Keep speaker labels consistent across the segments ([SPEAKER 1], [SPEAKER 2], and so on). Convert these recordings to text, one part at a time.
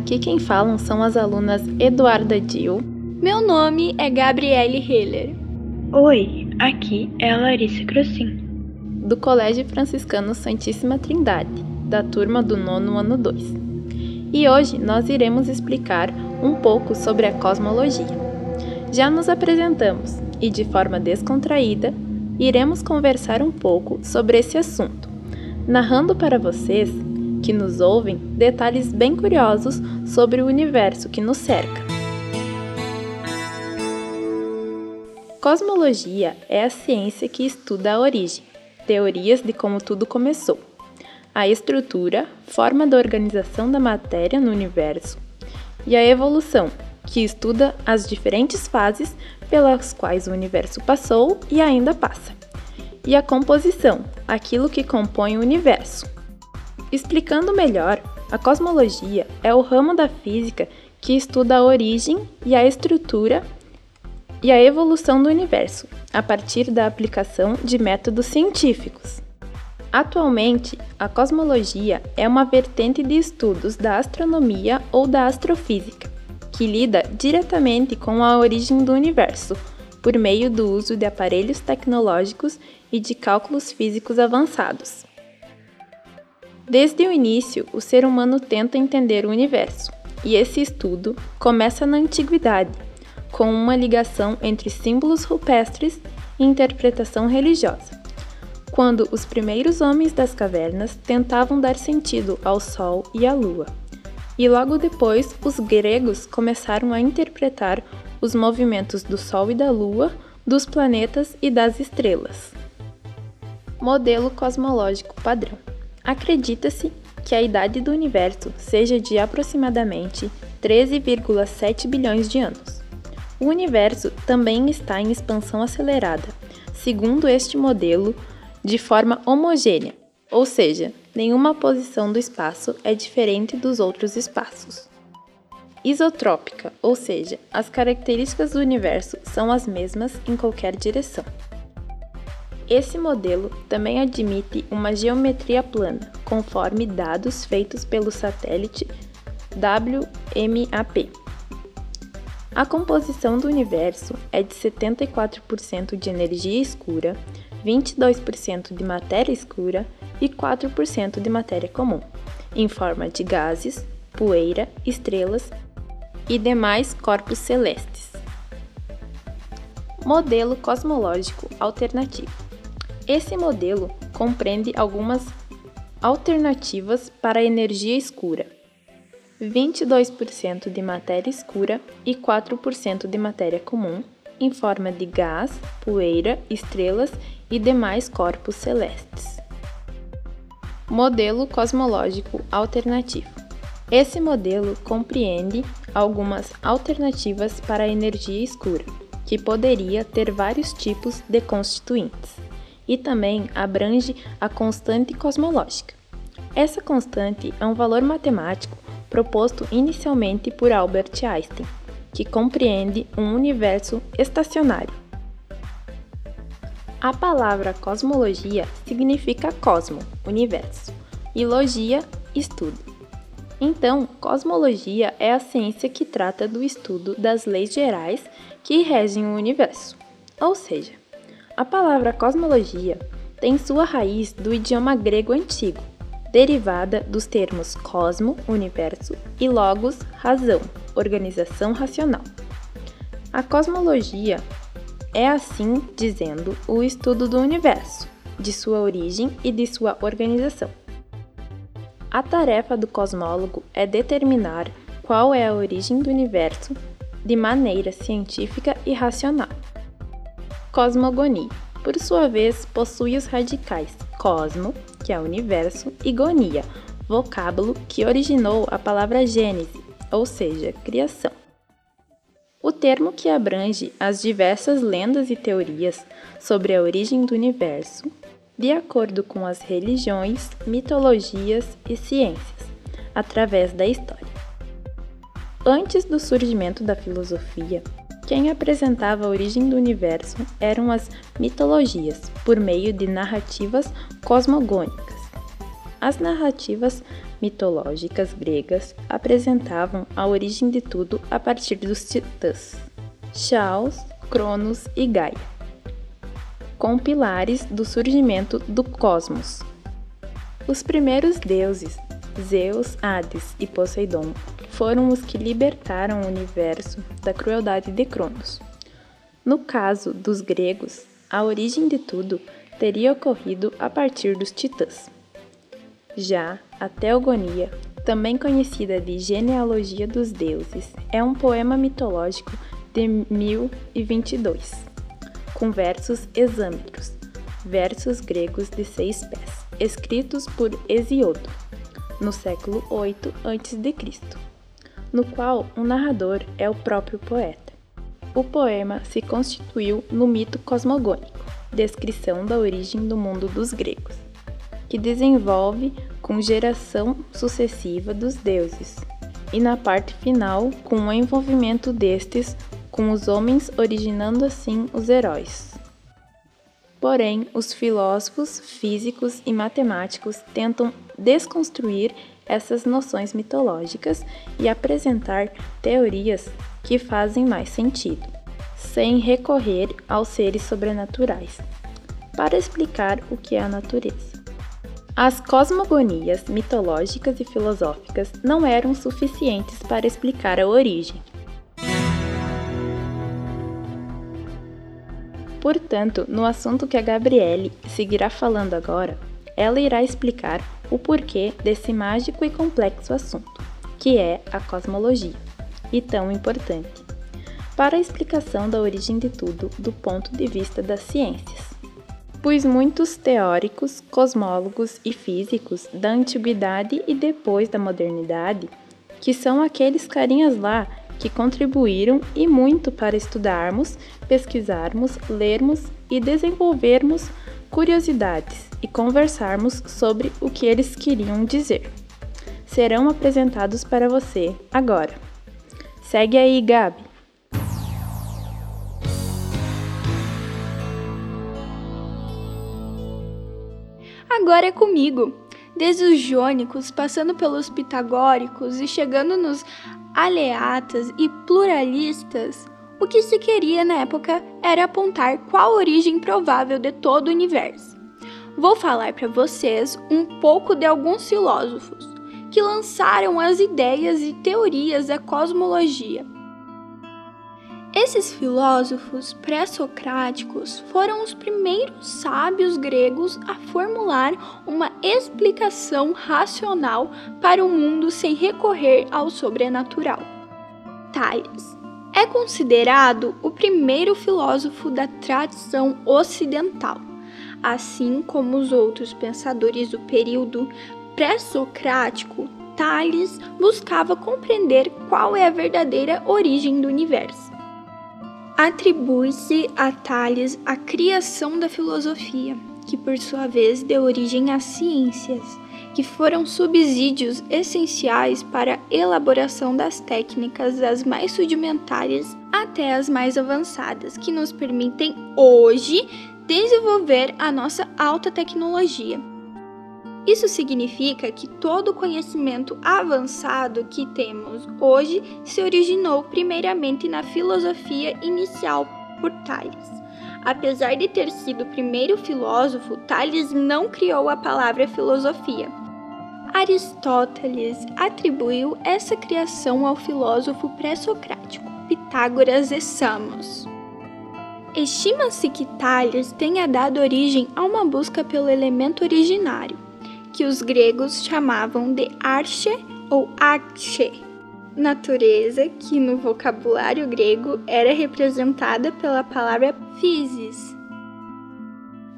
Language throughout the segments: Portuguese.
[SPEAKER 1] Aqui quem falam são as alunas Eduarda Dil.
[SPEAKER 2] Meu nome é Gabriele Heller.
[SPEAKER 3] Oi, aqui é a Larissa Crocin.
[SPEAKER 1] Do Colégio Franciscano Santíssima Trindade, da turma do nono ano 2. E hoje nós iremos explicar um pouco sobre a cosmologia. Já nos apresentamos e, de forma descontraída, iremos conversar um pouco sobre esse assunto, narrando para vocês que nos ouvem detalhes bem curiosos sobre o universo que nos cerca. Cosmologia é a ciência que estuda a origem, teorias de como tudo começou, a estrutura, forma da organização da matéria no universo e a evolução, que estuda as diferentes fases pelas quais o universo passou e ainda passa, e a composição, aquilo que compõe o universo, Explicando melhor, a cosmologia é o ramo da física que estuda a origem e a estrutura e a evolução do universo, a partir da aplicação de métodos científicos. Atualmente, a cosmologia é uma vertente de estudos da astronomia ou da astrofísica, que lida diretamente com a origem do universo, por meio do uso de aparelhos tecnológicos e de cálculos físicos avançados. Desde o início, o ser humano tenta entender o universo, e esse estudo começa na antiguidade, com uma ligação entre símbolos rupestres e interpretação religiosa. Quando os primeiros homens das cavernas tentavam dar sentido ao Sol e à Lua. E logo depois, os gregos começaram a interpretar os movimentos do Sol e da Lua, dos planetas e das estrelas. Modelo cosmológico padrão. Acredita-se que a idade do universo seja de aproximadamente 13,7 bilhões de anos. O universo também está em expansão acelerada, segundo este modelo, de forma homogênea, ou seja, nenhuma posição do espaço é diferente dos outros espaços. Isotrópica, ou seja, as características do universo são as mesmas em qualquer direção. Esse modelo também admite uma geometria plana, conforme dados feitos pelo satélite WMAP. A composição do universo é de 74% de energia escura, 22% de matéria escura e 4% de matéria comum, em forma de gases, poeira, estrelas e demais corpos celestes. Modelo cosmológico alternativo. Esse modelo compreende algumas alternativas para a energia escura: 22% de matéria escura e 4% de matéria comum, em forma de gás, poeira, estrelas e demais corpos celestes. Modelo cosmológico alternativo. Esse modelo compreende algumas alternativas para a energia escura, que poderia ter vários tipos de constituintes e também abrange a constante cosmológica. Essa constante é um valor matemático proposto inicialmente por Albert Einstein, que compreende um universo estacionário. A palavra cosmologia significa cosmo, universo, e logia, estudo. Então, cosmologia é a ciência que trata do estudo das leis gerais que regem o universo, ou seja, a palavra cosmologia tem sua raiz do idioma grego antigo, derivada dos termos cosmo, universo, e logos, razão, organização racional. A cosmologia é, assim dizendo, o estudo do universo, de sua origem e de sua organização. A tarefa do cosmólogo é determinar qual é a origem do universo de maneira científica e racional. Cosmogonia, por sua vez, possui os radicais cosmo, que é universo, e gonia, vocábulo que originou a palavra gênese, ou seja, criação. O termo que abrange as diversas lendas e teorias sobre a origem do universo, de acordo com as religiões, mitologias e ciências, através da história. Antes do surgimento da filosofia, quem apresentava a origem do universo eram as mitologias, por meio de narrativas cosmogônicas. As narrativas mitológicas gregas apresentavam a origem de tudo a partir dos titãs, Chaos, Cronos e Gaia, com pilares do surgimento do cosmos. Os primeiros deuses, Zeus, Hades e Poseidon, foram os que libertaram o universo da crueldade de Cronos. No caso dos gregos, a origem de tudo teria ocorrido a partir dos titãs. Já a Teogonia, também conhecida de Genealogia dos Deuses, é um poema mitológico de 1022, com versos exâmetros, versos gregos de seis pés, escritos por Hesíodo, no século 8 a.C., no qual o narrador é o próprio poeta. O poema se constituiu no mito cosmogônico, descrição da origem do mundo dos gregos, que desenvolve com geração sucessiva dos deuses, e na parte final com o envolvimento destes com os homens, originando assim os heróis. Porém, os filósofos, físicos e matemáticos tentam desconstruir essas noções mitológicas e apresentar teorias que fazem mais sentido, sem recorrer aos seres sobrenaturais, para explicar o que é a natureza. As cosmogonias mitológicas e filosóficas não eram suficientes para explicar a origem, Portanto, no assunto que a Gabriele seguirá falando agora, ela irá explicar o porquê desse mágico e complexo assunto, que é a cosmologia, e tão importante, para a explicação da origem de tudo do ponto de vista das ciências. Pois muitos teóricos, cosmólogos e físicos da antiguidade e depois da modernidade, que são aqueles carinhas lá que contribuíram e muito para estudarmos, pesquisarmos, lermos e desenvolvermos curiosidades e conversarmos sobre o que eles queriam dizer. Serão apresentados para você agora. Segue aí, Gabi!
[SPEAKER 2] Agora é comigo! Desde os jônicos, passando pelos pitagóricos e chegando nos aleatas e pluralistas, o que se queria na época era apontar qual a origem provável de todo o universo. Vou falar para vocês um pouco de alguns filósofos que lançaram as ideias e teorias da cosmologia esses filósofos pré-socráticos foram os primeiros sábios gregos a formular uma explicação racional para o mundo sem recorrer ao sobrenatural. Tales é considerado o primeiro filósofo da tradição ocidental, assim como os outros pensadores do período pré-socrático. Tales buscava compreender qual é a verdadeira origem do universo Atribui-se a Tales a criação da filosofia, que por sua vez deu origem às ciências, que foram subsídios essenciais para a elaboração das técnicas das mais rudimentares até as mais avançadas, que nos permitem hoje desenvolver a nossa alta tecnologia. Isso significa que todo o conhecimento avançado que temos hoje se originou primeiramente na filosofia inicial por Tales. Apesar de ter sido o primeiro filósofo, Tales não criou a palavra filosofia. Aristóteles atribuiu essa criação ao filósofo pré-socrático Pitágoras e Samos. Estima-se que Tales tenha dado origem a uma busca pelo elemento originário, que os gregos chamavam de arche ou arche, natureza que no vocabulário grego era representada pela palavra physis.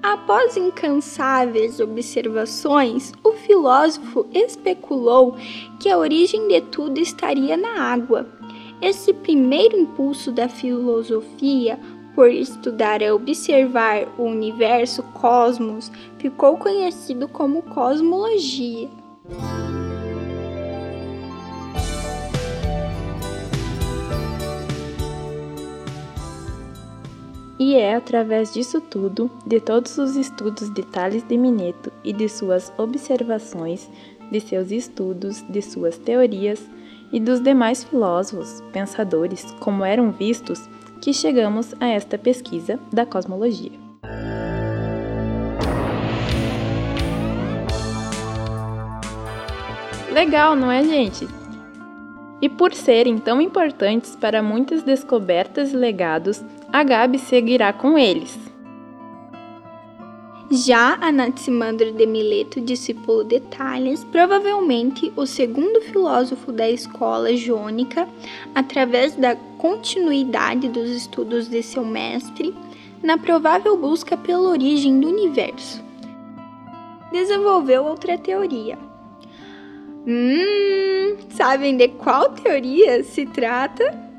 [SPEAKER 2] Após incansáveis observações, o filósofo especulou que a origem de tudo estaria na água. Esse primeiro impulso da filosofia por estudar e observar o universo cosmos, ficou conhecido como cosmologia.
[SPEAKER 1] E é através disso tudo, de todos os estudos de Tales de Mineto e de suas observações, de seus estudos, de suas teorias e dos demais filósofos, pensadores, como eram vistos, que chegamos a esta pesquisa da cosmologia. Legal, não é, gente? E por serem tão importantes para muitas descobertas e legados, a Gabi seguirá com eles.
[SPEAKER 2] Já Anaximandro de Mileto, discípulo de Tales, provavelmente o segundo filósofo da escola jônica, através da continuidade dos estudos de seu mestre, na provável busca pela origem do universo. Desenvolveu outra teoria. Hum, sabem de qual teoria se trata?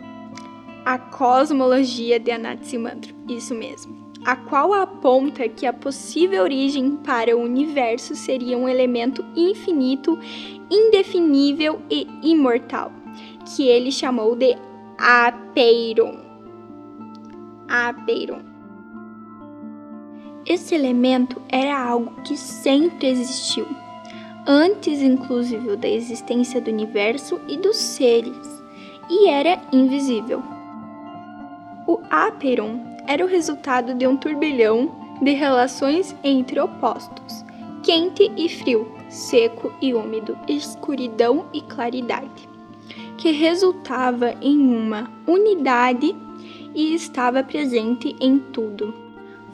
[SPEAKER 2] A cosmologia de Anaximandro, isso mesmo a qual aponta que a possível origem para o universo seria um elemento infinito, indefinível e imortal, que ele chamou de Apeiron. Apeiron. Esse elemento era algo que sempre existiu, antes inclusive da existência do universo e dos seres, e era invisível. O Apeiron era o resultado de um turbilhão de relações entre opostos, quente e frio, seco e úmido, escuridão e claridade, que resultava em uma unidade e estava presente em tudo.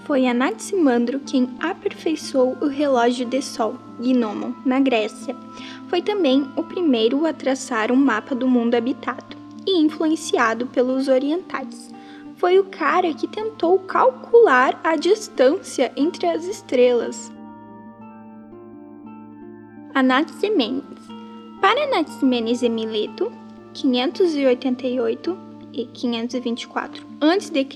[SPEAKER 2] Foi Anaximandro quem aperfeiçoou o relógio de sol, Gnomon, na Grécia. Foi também o primeiro a traçar um mapa do mundo habitado e influenciado pelos orientais foi o cara que tentou calcular a distância entre as estrelas. Anaximenes. Para Anaximenes e Mileto, 588 e 524 a.C.,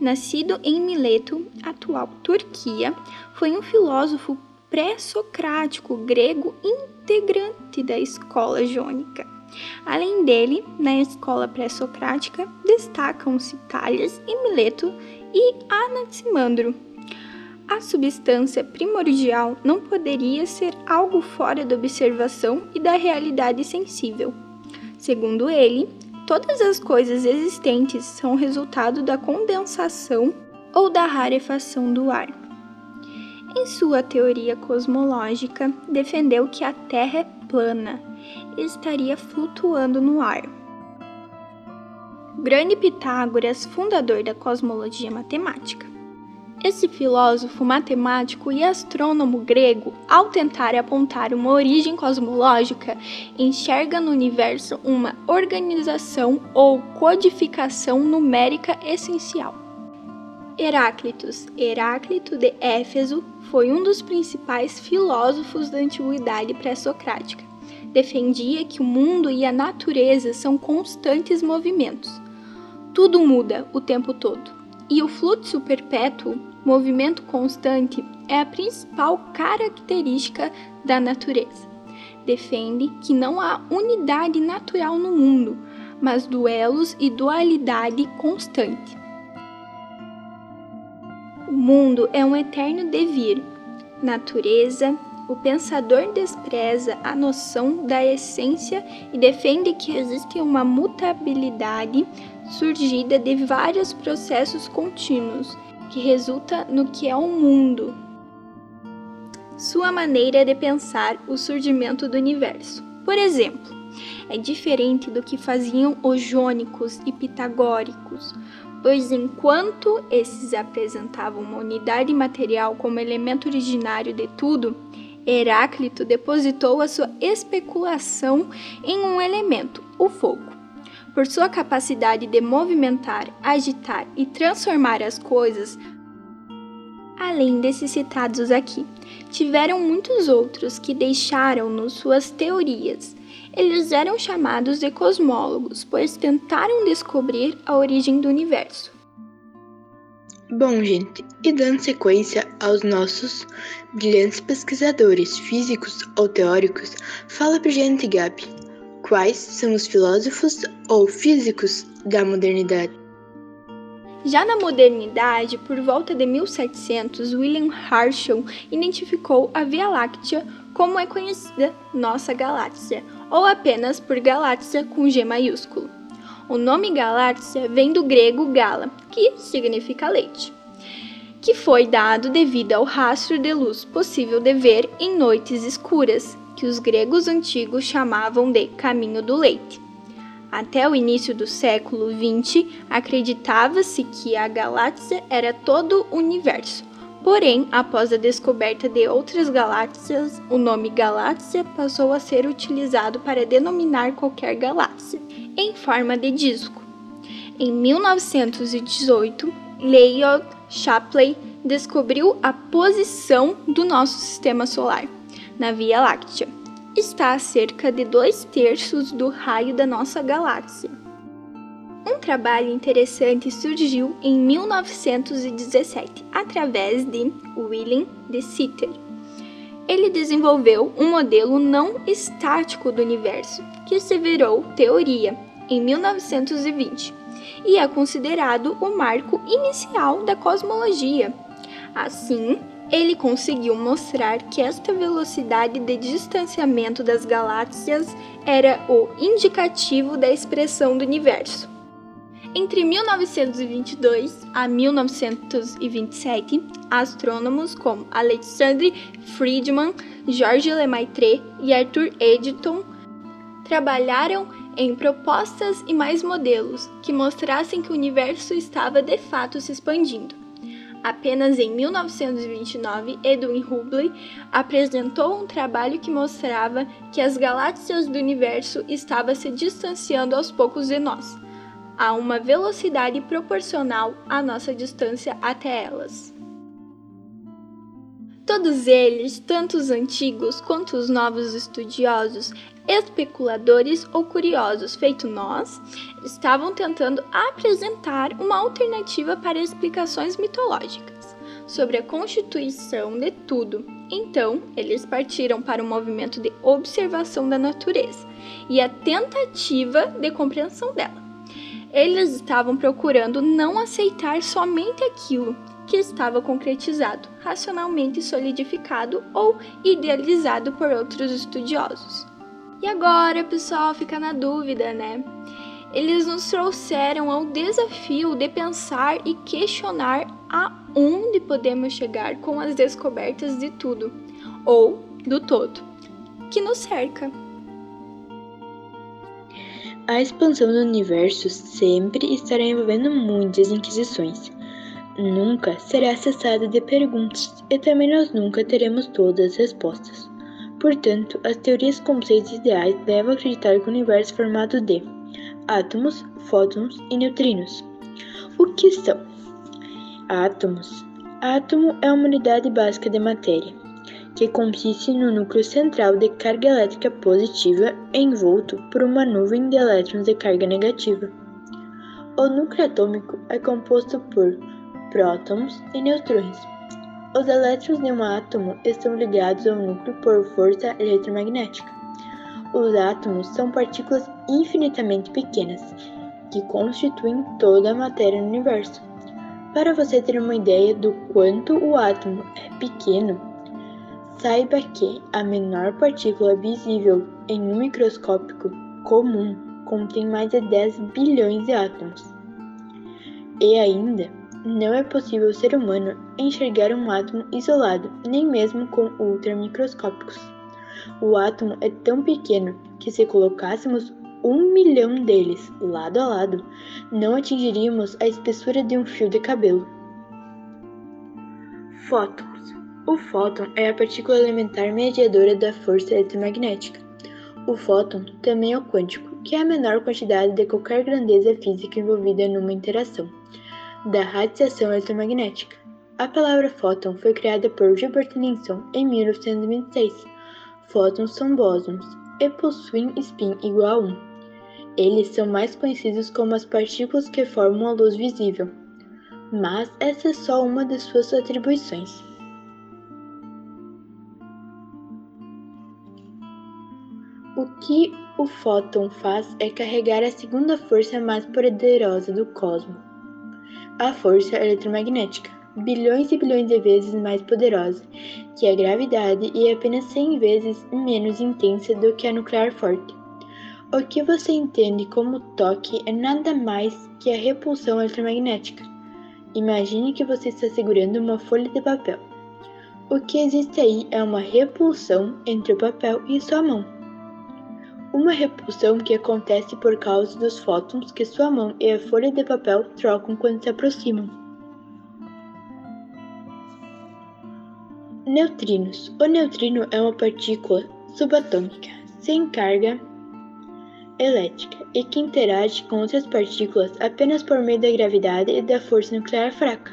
[SPEAKER 2] nascido em Mileto, atual Turquia, foi um filósofo pré-socrático grego integrante da escola jônica. Além dele, na escola pré-socrática destacam-se Tales e Mileto e Anaximandro. A substância primordial não poderia ser algo fora da observação e da realidade sensível. Segundo ele, todas as coisas existentes são resultado da condensação ou da rarefação do ar. Em sua teoria cosmológica, defendeu que a Terra é plana estaria flutuando no ar. grande Pitágoras, fundador da cosmologia matemática. Esse filósofo matemático e astrônomo grego, ao tentar apontar uma origem cosmológica, enxerga no universo uma organização ou codificação numérica essencial. Heráclitos, Heráclito de Éfeso, foi um dos principais filósofos da antiguidade pré-socrática defendia que o mundo e a natureza são constantes movimentos. Tudo muda o tempo todo. E o fluxo perpétuo, movimento constante, é a principal característica da natureza. Defende que não há unidade natural no mundo, mas duelos e dualidade constante. O mundo é um eterno devir. Natureza, o pensador despreza a noção da essência e defende que existe uma mutabilidade surgida de vários processos contínuos, que resulta no que é o mundo. Sua maneira de pensar o surgimento do universo. Por exemplo, é diferente do que faziam os jônicos e pitagóricos, pois enquanto esses apresentavam uma unidade material como elemento originário de tudo, Heráclito depositou a sua especulação em um elemento, o fogo. Por sua capacidade de movimentar, agitar e transformar as coisas, além desses citados aqui, tiveram muitos outros que deixaram-nos suas teorias. Eles eram chamados de cosmólogos, pois tentaram descobrir a origem do universo.
[SPEAKER 4] Bom, gente, e dando sequência aos nossos brilhantes pesquisadores físicos ou teóricos, fala pra gente, Gabi, quais são os filósofos ou físicos da modernidade?
[SPEAKER 2] Já na modernidade, por volta de 1700, William Herschel identificou a Via Láctea como é conhecida nossa galáxia, ou apenas por galáxia com G maiúsculo. O nome galáxia vem do grego gala, que significa leite, que foi dado devido ao rastro de luz possível de ver em noites escuras, que os gregos antigos chamavam de caminho do leite. Até o início do século XX, acreditava-se que a galáxia era todo o universo. Porém, após a descoberta de outras galáxias, o nome galáxia passou a ser utilizado para denominar qualquer galáxia, em forma de disco. Em 1918, Leyard Shapley descobriu a posição do nosso sistema solar na Via Láctea está a cerca de dois terços do raio da nossa galáxia. Um trabalho interessante surgiu em 1917 através de William de Sitter. Ele desenvolveu um modelo não estático do universo, que se virou teoria em 1920 e é considerado o marco inicial da cosmologia. Assim, ele conseguiu mostrar que esta velocidade de distanciamento das galáxias era o indicativo da expressão do universo. Entre 1922 a 1927, astrônomos como Alexandre Friedman, Georges Lemaitre e Arthur Eddington trabalharam em propostas e mais modelos que mostrassem que o universo estava de fato se expandindo. Apenas em 1929, Edwin Hubble apresentou um trabalho que mostrava que as galáxias do universo estavam se distanciando aos poucos de nós, a uma velocidade proporcional à nossa distância até elas. Todos eles, tanto os antigos quanto os novos estudiosos, especuladores ou curiosos, feito nós, estavam tentando apresentar uma alternativa para explicações mitológicas sobre a constituição de tudo. Então, eles partiram para o movimento de observação da natureza e a tentativa de compreensão dela. Eles estavam procurando não aceitar somente aquilo que estava concretizado, racionalmente solidificado ou idealizado por outros estudiosos. E agora, pessoal, fica na dúvida, né? Eles nos trouxeram ao desafio de pensar e questionar aonde podemos chegar com as descobertas de tudo, ou do todo, que nos cerca.
[SPEAKER 4] A expansão do universo sempre estará envolvendo muitas inquisições. Nunca será cessada de perguntas e também nós nunca teremos todas as respostas. Portanto, as teorias conceitos ideais levam a acreditar que o universo é formado de átomos, fótons e neutrinos. O que são? Átomos. Átomo é uma unidade básica de matéria, que consiste no núcleo central de carga elétrica positiva envolto por uma nuvem de elétrons de carga negativa. O núcleo atômico é composto por prótons e neutrões. Os elétrons de um átomo estão ligados ao núcleo por força eletromagnética. Os átomos são partículas infinitamente pequenas que constituem toda a matéria no universo. Para você ter uma ideia do quanto o átomo é pequeno, saiba que a menor partícula visível em um microscópio comum contém mais de 10 bilhões de átomos. E ainda, não é possível ser humano enxergar um átomo isolado, nem mesmo com ultramicroscópicos. O átomo é tão pequeno que, se colocássemos um milhão deles lado a lado, não atingiríamos a espessura de um fio de cabelo. Fótons. O fóton é a partícula elementar mediadora da força eletromagnética. O fóton também é o quântico, que é a menor quantidade de qualquer grandeza física envolvida numa interação da radiação eletromagnética. A palavra fóton foi criada por Gilbert Linson em 1926. Fótons são bósons e possuem spin igual a 1. Eles são mais conhecidos como as partículas que formam a luz visível, mas essa é só uma de suas atribuições. O que o fóton faz é carregar a segunda força mais poderosa do cosmos, a força eletromagnética, bilhões e bilhões de vezes mais poderosa que a gravidade e apenas 100 vezes menos intensa do que a nuclear forte. O que você entende como toque é nada mais que a repulsão eletromagnética. Imagine que você está segurando uma folha de papel. O que existe aí é uma repulsão entre o papel e sua mão. Uma repulsão que acontece por causa dos fótons que sua mão e a folha de papel trocam quando se aproximam. Neutrinos. O neutrino é uma partícula subatômica sem carga elétrica e que interage com outras partículas apenas por meio da gravidade e da força nuclear fraca.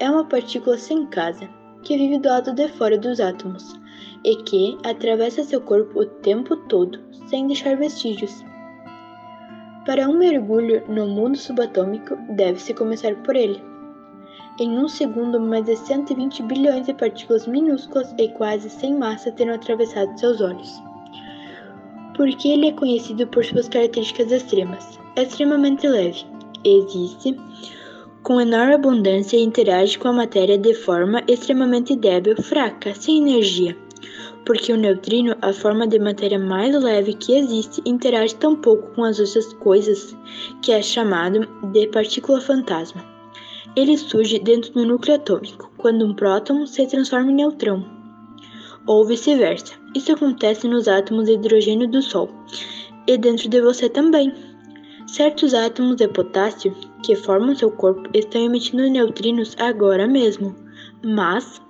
[SPEAKER 4] É uma partícula sem casa, que vive do lado de fora dos átomos e que atravessa seu corpo o tempo todo, sem deixar vestígios. Para um mergulho no mundo subatômico, deve-se começar por ele. Em um segundo, mais de 120 bilhões de partículas minúsculas e quase sem massa terão atravessado seus olhos. Porque ele é conhecido por suas características extremas. É extremamente leve. Existe com enorme abundância e interage com a matéria de forma extremamente débil, fraca, sem energia. Porque o neutrino, a forma de matéria mais leve que existe, interage tão pouco com as outras coisas que é chamado de partícula fantasma. Ele surge dentro do núcleo atômico, quando um próton se transforma em neutrão, ou vice-versa. Isso acontece nos átomos de hidrogênio do Sol e dentro de você também. Certos átomos de potássio que formam seu corpo estão emitindo neutrinos agora mesmo, mas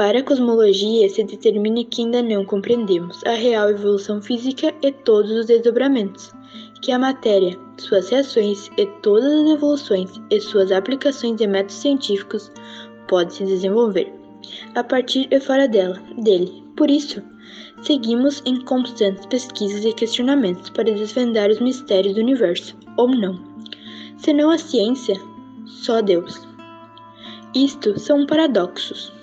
[SPEAKER 4] para a cosmologia se determina que ainda não compreendemos a real evolução física e todos os desdobramentos que a matéria, suas reações e todas as evoluções e suas aplicações de métodos científicos pode se desenvolver a partir e fora dela, dele. Por isso, seguimos em constantes pesquisas e questionamentos para desvendar os mistérios do universo, ou não. Se não a ciência, só Deus. Isto são paradoxos.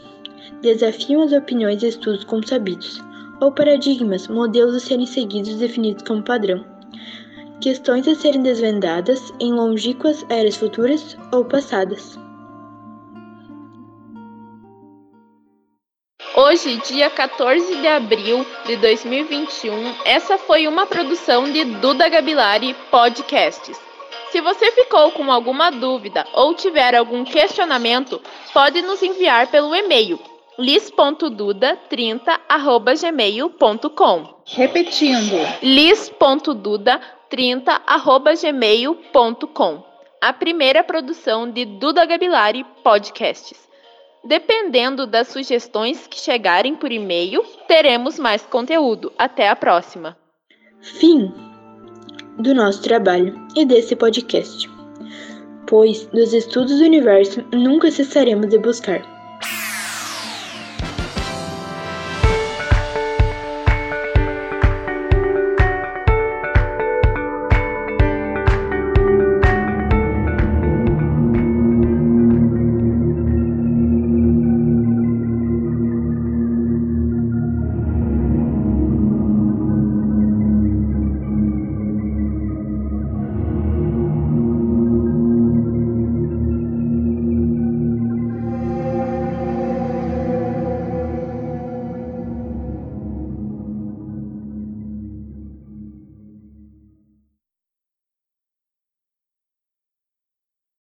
[SPEAKER 4] Desafiam as opiniões e estudos consabidos, ou paradigmas, modelos a serem seguidos definidos como padrão. Questões a serem desvendadas em longínquas eras futuras ou passadas.
[SPEAKER 1] Hoje, dia 14 de abril de 2021, essa foi uma produção de Duda Gabilari Podcasts. Se você ficou com alguma dúvida ou tiver algum questionamento, pode nos enviar pelo e-mail lis.duda30@gmail.com.
[SPEAKER 5] Repetindo.
[SPEAKER 1] lis.duda30@gmail.com. A primeira produção de Duda Gabilari Podcasts. Dependendo das sugestões que chegarem por e-mail, teremos mais conteúdo. Até a próxima.
[SPEAKER 4] Fim do nosso trabalho e desse podcast. Pois, dos estudos do universo, nunca cessaremos de buscar